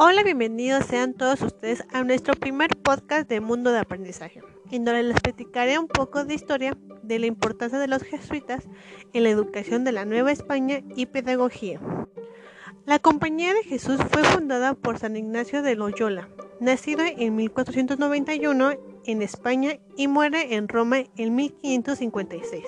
Hola, bienvenidos sean todos ustedes a nuestro primer podcast de Mundo de Aprendizaje, en donde les platicaré un poco de historia de la importancia de los jesuitas en la educación de la Nueva España y pedagogía. La Compañía de Jesús fue fundada por San Ignacio de Loyola, nacido en 1491 en España y muere en Roma en 1556.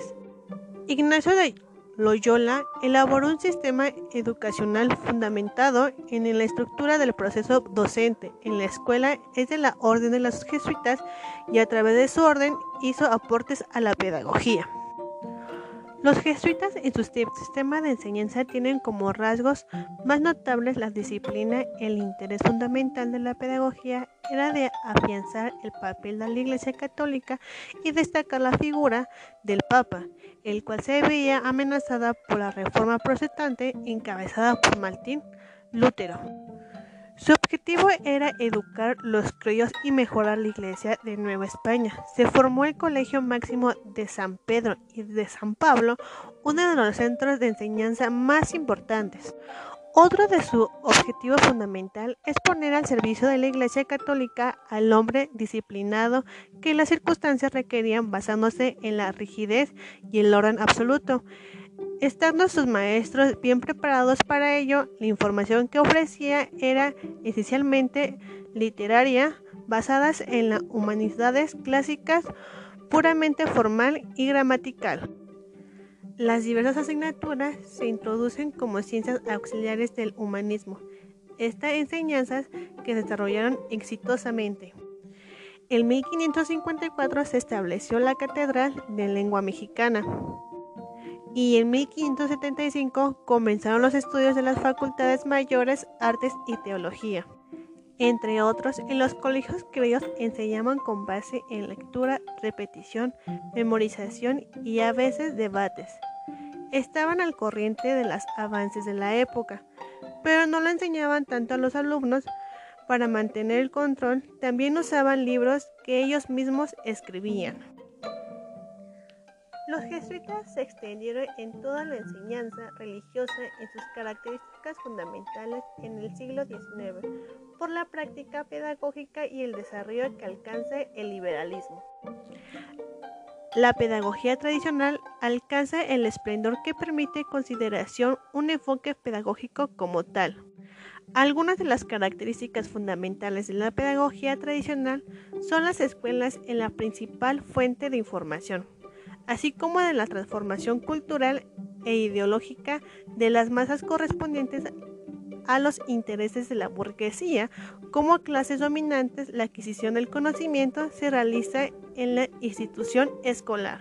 Ignacio de Loyola elaboró un sistema educacional fundamentado en la estructura del proceso docente. En la escuela es de la orden de los jesuitas y a través de su orden hizo aportes a la pedagogía. Los jesuitas en su sistema de enseñanza tienen como rasgos más notables la disciplina. El interés fundamental de la pedagogía era de afianzar el papel de la Iglesia Católica y destacar la figura del Papa, el cual se veía amenazada por la reforma protestante encabezada por Martín Lutero. Su objetivo era educar los criollos y mejorar la iglesia de Nueva España. Se formó el Colegio Máximo de San Pedro y de San Pablo, uno de los centros de enseñanza más importantes. Otro de su objetivo fundamental es poner al servicio de la Iglesia Católica al hombre disciplinado que las circunstancias requerían basándose en la rigidez y el orden absoluto. Estando sus maestros bien preparados para ello, la información que ofrecía era esencialmente literaria, basadas en las humanidades clásicas, puramente formal y gramatical. Las diversas asignaturas se introducen como ciencias auxiliares del humanismo. Estas enseñanzas que se desarrollaron exitosamente. En 1554 se estableció la Catedral de Lengua Mexicana y en 1575 comenzaron los estudios de las facultades mayores, artes y teología. Entre otros, en los colegios criollos enseñaban con base en lectura, repetición, memorización y a veces debates. Estaban al corriente de los avances de la época, pero no lo enseñaban tanto a los alumnos. Para mantener el control, también usaban libros que ellos mismos escribían. Los jesuitas se extendieron en toda la enseñanza religiosa en sus características fundamentales en el siglo XIX por la práctica pedagógica y el desarrollo que alcanza el liberalismo. La pedagogía tradicional alcanza el esplendor que permite consideración un enfoque pedagógico como tal. Algunas de las características fundamentales de la pedagogía tradicional son las escuelas en la principal fuente de información así como de la transformación cultural e ideológica de las masas correspondientes a los intereses de la burguesía como clases dominantes, la adquisición del conocimiento se realiza en la institución escolar,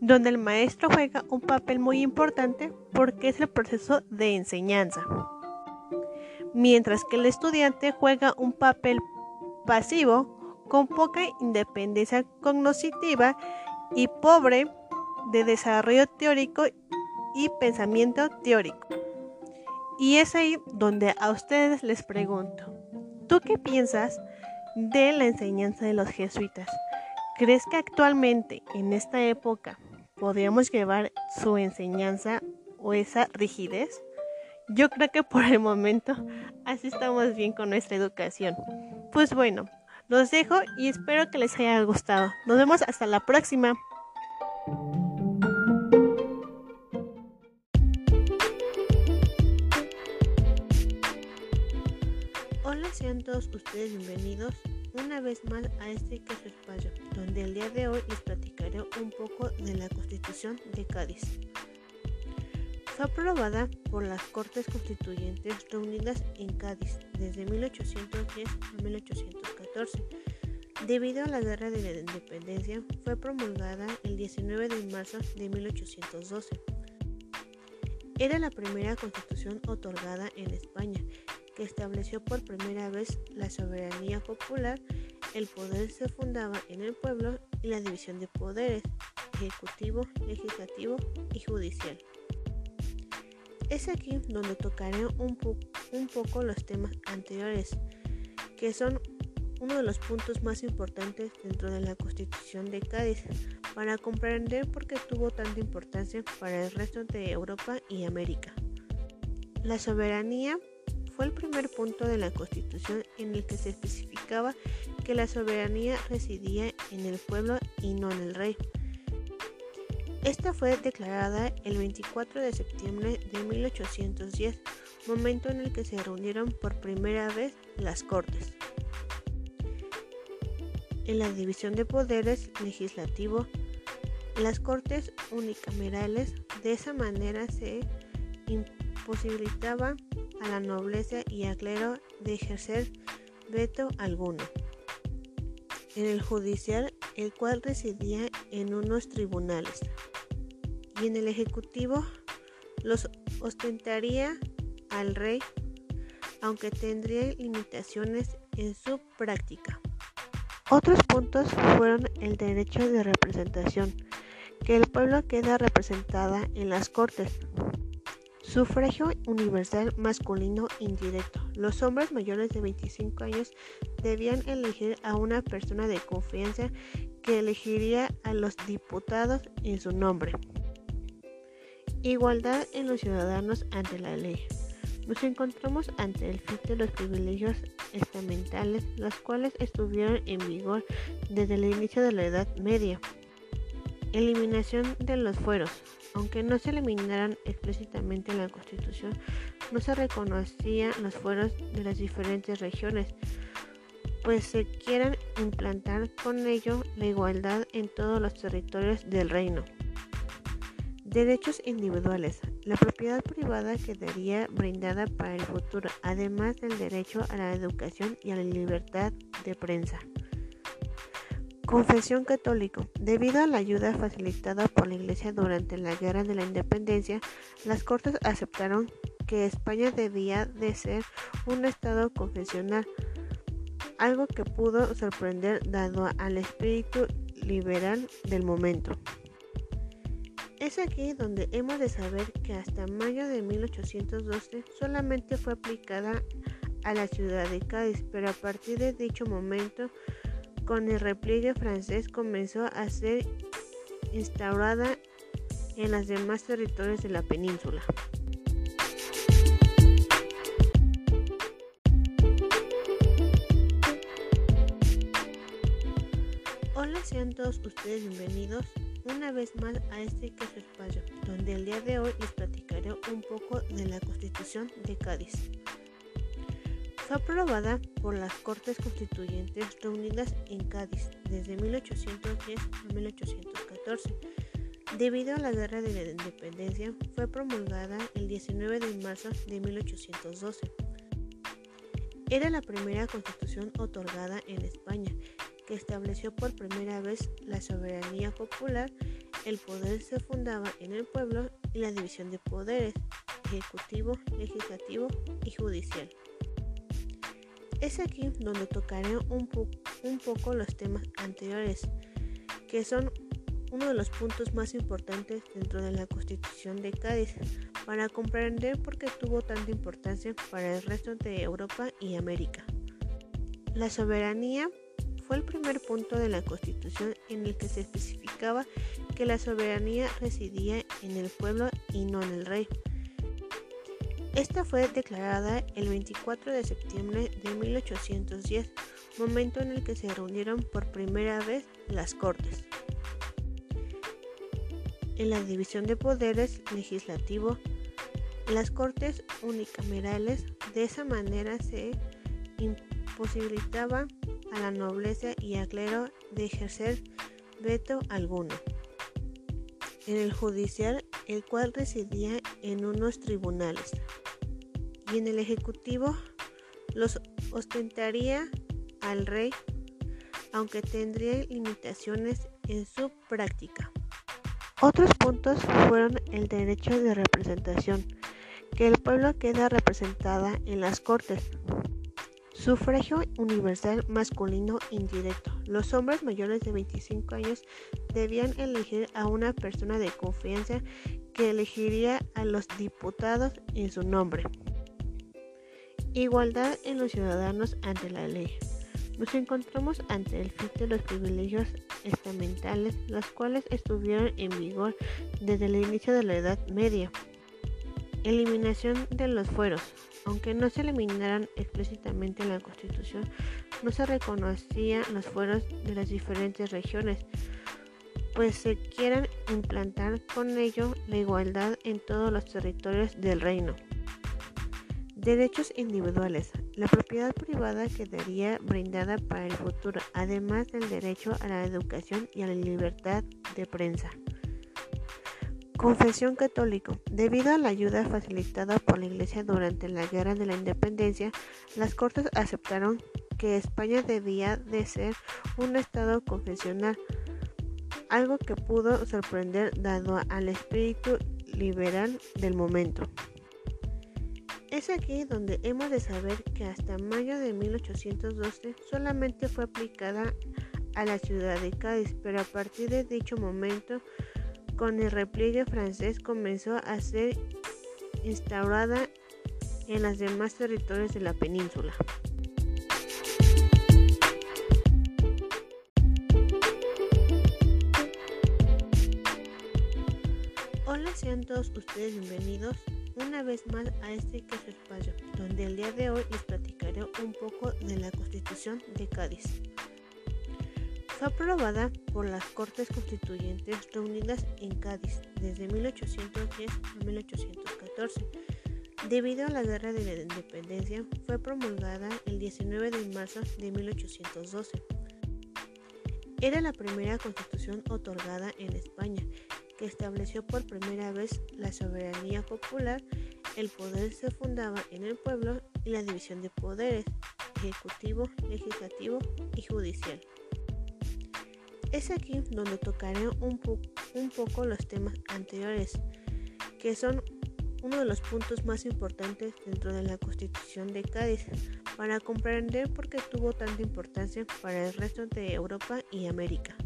donde el maestro juega un papel muy importante porque es el proceso de enseñanza, mientras que el estudiante juega un papel pasivo con poca independencia cognitiva y pobre de desarrollo teórico y pensamiento teórico. Y es ahí donde a ustedes les pregunto, ¿tú qué piensas de la enseñanza de los jesuitas? ¿Crees que actualmente, en esta época, podríamos llevar su enseñanza o esa rigidez? Yo creo que por el momento así estamos bien con nuestra educación. Pues bueno, los dejo y espero que les haya gustado. Nos vemos hasta la próxima. Hola, sean todos ustedes bienvenidos una vez más a este caso espacio, donde el día de hoy les platicaré un poco de la Constitución de Cádiz. Fue aprobada por las Cortes Constituyentes reunidas en Cádiz desde 1810 a 1814. Debido a la Guerra de la Independencia, fue promulgada el 19 de marzo de 1812. Era la primera constitución otorgada en España que estableció por primera vez la soberanía popular, el poder se fundaba en el pueblo y la división de poderes, ejecutivo, legislativo y judicial. Es aquí donde tocaré un, un poco los temas anteriores, que son uno de los puntos más importantes dentro de la Constitución de Cádiz, para comprender por qué tuvo tanta importancia para el resto de Europa y América. La soberanía fue el primer punto de la Constitución en el que se especificaba que la soberanía residía en el pueblo y no en el rey. Esta fue declarada el 24 de septiembre de 1810, momento en el que se reunieron por primera vez las Cortes. En la división de poderes legislativo, las Cortes unicamerales de esa manera se imposibilitaba a la nobleza y al clero de ejercer veto alguno. En el judicial, el cual residía en unos tribunales, y en el ejecutivo los ostentaría al rey, aunque tendría limitaciones en su práctica. Otros puntos fueron el derecho de representación, que el pueblo queda representada en las cortes, Sufragio universal masculino indirecto. Los hombres mayores de 25 años debían elegir a una persona de confianza que elegiría a los diputados en su nombre. Igualdad en los ciudadanos ante la ley. Nos encontramos ante el fin de los privilegios estamentales, los cuales estuvieron en vigor desde el inicio de la Edad Media. Eliminación de los fueros. Aunque no se eliminaran explícitamente en la Constitución, no se reconocían los fueros de las diferentes regiones, pues se quieran implantar con ello la igualdad en todos los territorios del reino. Derechos individuales. La propiedad privada quedaría brindada para el futuro, además del derecho a la educación y a la libertad de prensa. Confesión católico. Debido a la ayuda facilitada por la Iglesia durante la Guerra de la Independencia, las Cortes aceptaron que España debía de ser un Estado confesional, algo que pudo sorprender dado al espíritu liberal del momento. Es aquí donde hemos de saber que hasta mayo de 1812 solamente fue aplicada a la ciudad de Cádiz, pero a partir de dicho momento con el repliegue francés comenzó a ser instaurada en los demás territorios de la península. Hola, sean todos ustedes bienvenidos una vez más a este caso espacio, donde el día de hoy les platicaré un poco de la Constitución de Cádiz. Fue aprobada por las Cortes Constituyentes reunidas en Cádiz desde 1810 a 1814. Debido a la Guerra de la Independencia, fue promulgada el 19 de marzo de 1812. Era la primera constitución otorgada en España que estableció por primera vez la soberanía popular, el poder se fundaba en el pueblo y la división de poderes, ejecutivo, legislativo y judicial. Es aquí donde tocaré un, poco los temas anteriores, que son uno de los puntos más importantes dentro de la Constitución de Cádiz, para comprender por qué tuvo tanta importancia para el resto de Europa y América. La soberanía fue el primer punto de la Constitución en el que se especificaba que la soberanía residía en el pueblo y no en el rey. Esta fue declarada el 24 de septiembre de 1810, momento en el que se reunieron por primera vez las Cortes. En la división de poderes legislativo, las Cortes unicamerales de esa manera se imposibilitaba la nobleza y al clero de ejercer veto alguno. En el judicial, el cual residía en unos tribunales y en el Ejecutivo los ostentaría al rey, aunque tendría limitaciones en su práctica. Otros puntos fueron el derecho de representación, que el pueblo queda representada en las cortes. Sufragio universal masculino indirecto. Los hombres mayores de 25 años debían elegir a una persona de confianza que elegiría a los diputados en su nombre. Igualdad en los ciudadanos ante la ley. Nos encontramos ante el fin de los privilegios estamentales, los cuales estuvieron en vigor desde el inicio de la Edad Media. Eliminación de los fueros. Aunque no se eliminaran explícitamente en la Constitución, no se reconocían los fueros de las diferentes regiones, pues se quieren implantar con ello la igualdad en todos los territorios del reino. Derechos individuales. La propiedad privada quedaría brindada para el futuro, además del derecho a la educación y a la libertad de prensa. Confesión católico. Debido a la ayuda facilitada por la Iglesia durante la Guerra de la Independencia, las Cortes aceptaron que España debía de ser un Estado confesional, algo que pudo sorprender dado al espíritu liberal del momento. Es aquí donde hemos de saber que hasta mayo de 1812 solamente fue aplicada a la ciudad de Cádiz, pero a partir de dicho momento, con el repliegue francés comenzó a ser instaurada en los demás territorios de la península. Hola, sean todos ustedes bienvenidos una vez más a este caso espacio, donde el día de hoy les platicaré un poco de la Constitución de Cádiz. Fue aprobada por las Cortes Constituyentes reunidas en Cádiz desde 1810 a 1814. Debido a la Guerra de la Independencia, fue promulgada el 19 de marzo de 1812. Era la primera constitución otorgada en España que estableció por primera vez la soberanía popular, el poder se fundaba en el pueblo y la división de poderes, ejecutivo, legislativo y judicial. Es aquí donde tocaré un, poco los temas anteriores, que son uno de los puntos más importantes dentro de la Constitución de Cádiz, para comprender por qué tuvo tanta importancia para el resto de Europa y América.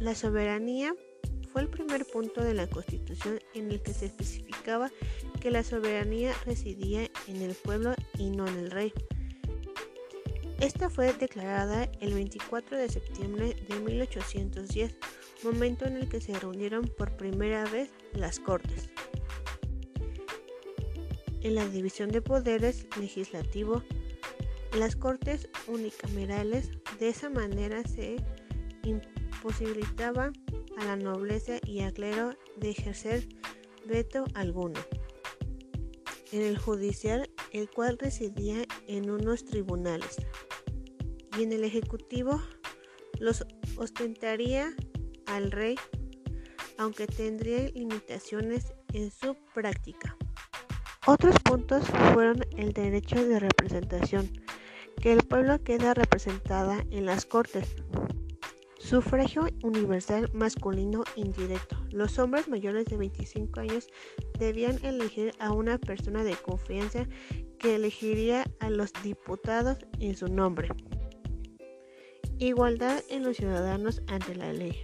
La soberanía fue el primer punto de la Constitución en el que se especificaba que la soberanía residía en el pueblo y no en el rey. Esta fue declarada el 24 de septiembre de 1810, momento en el que se reunieron por primera vez las Cortes. En la división de poderes legislativo, las Cortes unicamerales de esa manera se imposibilitaba a la nobleza y al clero de ejercer veto alguno. En el judicial, el cual residía en unos tribunales, y en el ejecutivo los ostentaría al rey, aunque tendría limitaciones en su práctica. Otros puntos fueron el derecho de representación, que el pueblo queda representada en las cortes, Sufragio universal masculino indirecto. Los hombres mayores de 25 años debían elegir a una persona de confianza que elegiría a los diputados en su nombre. Igualdad en los ciudadanos ante la ley.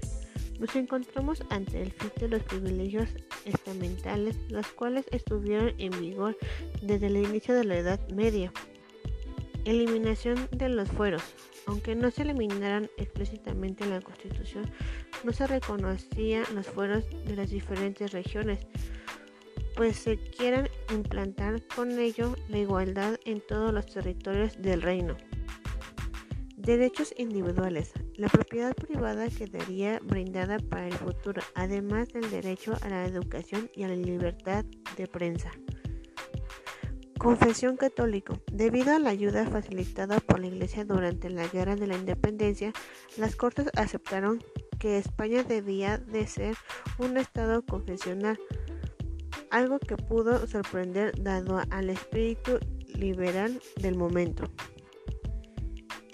Nos encontramos ante el fin de los privilegios estamentales, los cuales estuvieron en vigor desde el inicio de la Edad Media. Eliminación de los fueros. Aunque no se eliminaran explícitamente en la Constitución, no se reconocían los fueros de las diferentes regiones, pues se quieren implantar con ello la igualdad en todos los territorios del reino. Derechos individuales. La propiedad privada quedaría brindada para el futuro, además del derecho a la educación y a la libertad de prensa. Confesión católico. Debido a la ayuda facilitada por la Iglesia durante la Guerra de la Independencia, las Cortes aceptaron que España debía de ser un Estado confesional, algo que pudo sorprender dado al espíritu liberal del momento.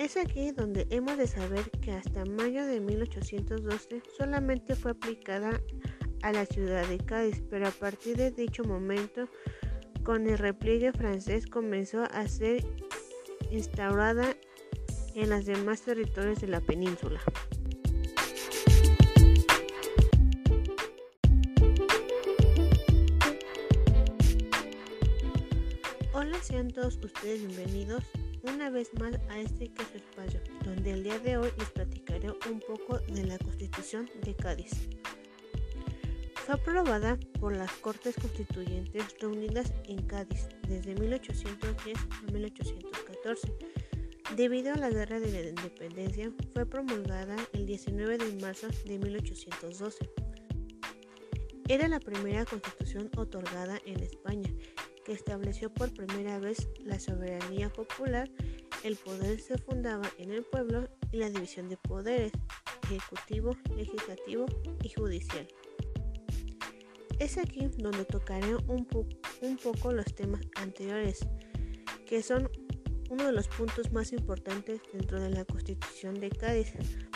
Es aquí donde hemos de saber que hasta mayo de 1812 solamente fue aplicada a la ciudad de Cádiz, pero a partir de dicho momento con el repliegue francés comenzó a ser instaurada en los demás territorios de la península. Hola, sean todos ustedes bienvenidos una vez más a este caso espacio, donde el día de hoy les platicaré un poco de la Constitución de Cádiz. Fue aprobada por las Cortes Constituyentes reunidas en Cádiz desde 1810 a 1814. Debido a la Guerra de la Independencia, fue promulgada el 19 de marzo de 1812. Era la primera constitución otorgada en España que estableció por primera vez la soberanía popular, el poder se fundaba en el pueblo y la división de poderes, ejecutivo, legislativo y judicial. Es aquí donde tocaré un, poco los temas anteriores, que son uno de los puntos más importantes dentro de la Constitución de Cádiz,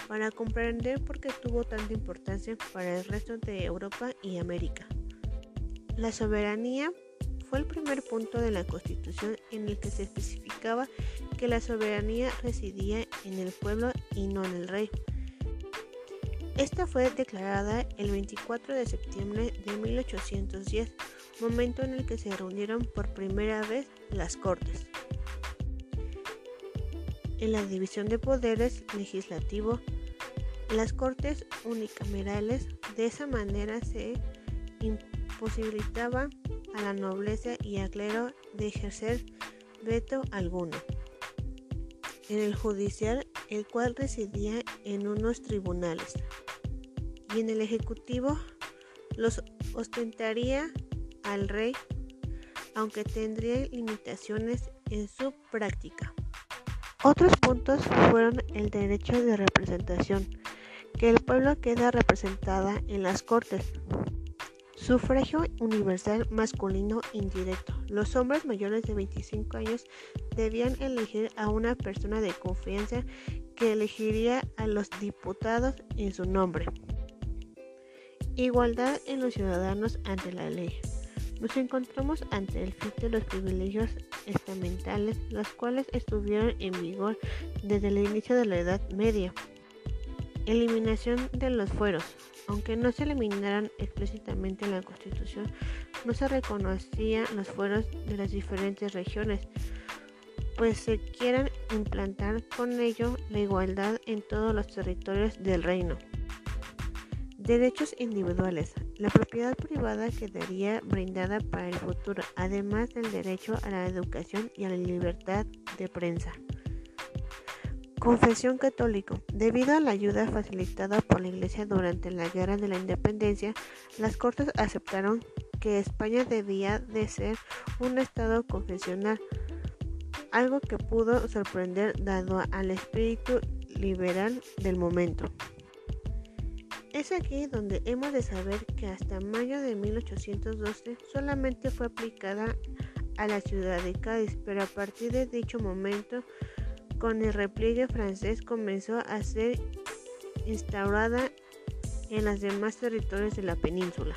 para comprender por qué tuvo tanta importancia para el resto de Europa y América. La soberanía fue el primer punto de la Constitución en el que se especificaba que la soberanía residía en el pueblo y no en el rey. Esta fue declarada el 24 de septiembre de 1810, momento en el que se reunieron por primera vez las Cortes. En la división de poderes legislativo, las Cortes unicamerales de esa manera se imposibilitaba a la nobleza y al clero de ejercer veto alguno. En el judicial, el cual residía en unos tribunales, y en el ejecutivo los ostentaría al rey, aunque tendría limitaciones en su práctica. Otros puntos fueron el derecho de representación, que el pueblo queda representada en las cortes, Sufragio universal masculino indirecto. Los hombres mayores de 25 años debían elegir a una persona de confianza que elegiría a los diputados en su nombre. Igualdad en los ciudadanos ante la ley. Nos encontramos ante el fin de los privilegios estamentales, los cuales estuvieron en vigor desde el inicio de la Edad Media. Eliminación de los fueros. Aunque no se eliminaran explícitamente en la Constitución, no se reconocían los fueros de las diferentes regiones, pues se quieren implantar con ello la igualdad en todos los territorios del reino. Derechos individuales. La propiedad privada quedaría brindada para el futuro, además del derecho a la educación y a la libertad de prensa. Confesión católica. Debido a la ayuda facilitada por la Iglesia durante la Guerra de la Independencia, las Cortes aceptaron que España debía de ser un Estado confesional, algo que pudo sorprender dado al espíritu liberal del momento. Es aquí donde hemos de saber que hasta mayo de 1812 solamente fue aplicada a la ciudad de Cádiz, pero a partir de dicho momento con el repliegue francés comenzó a ser instaurada en los demás territorios de la península.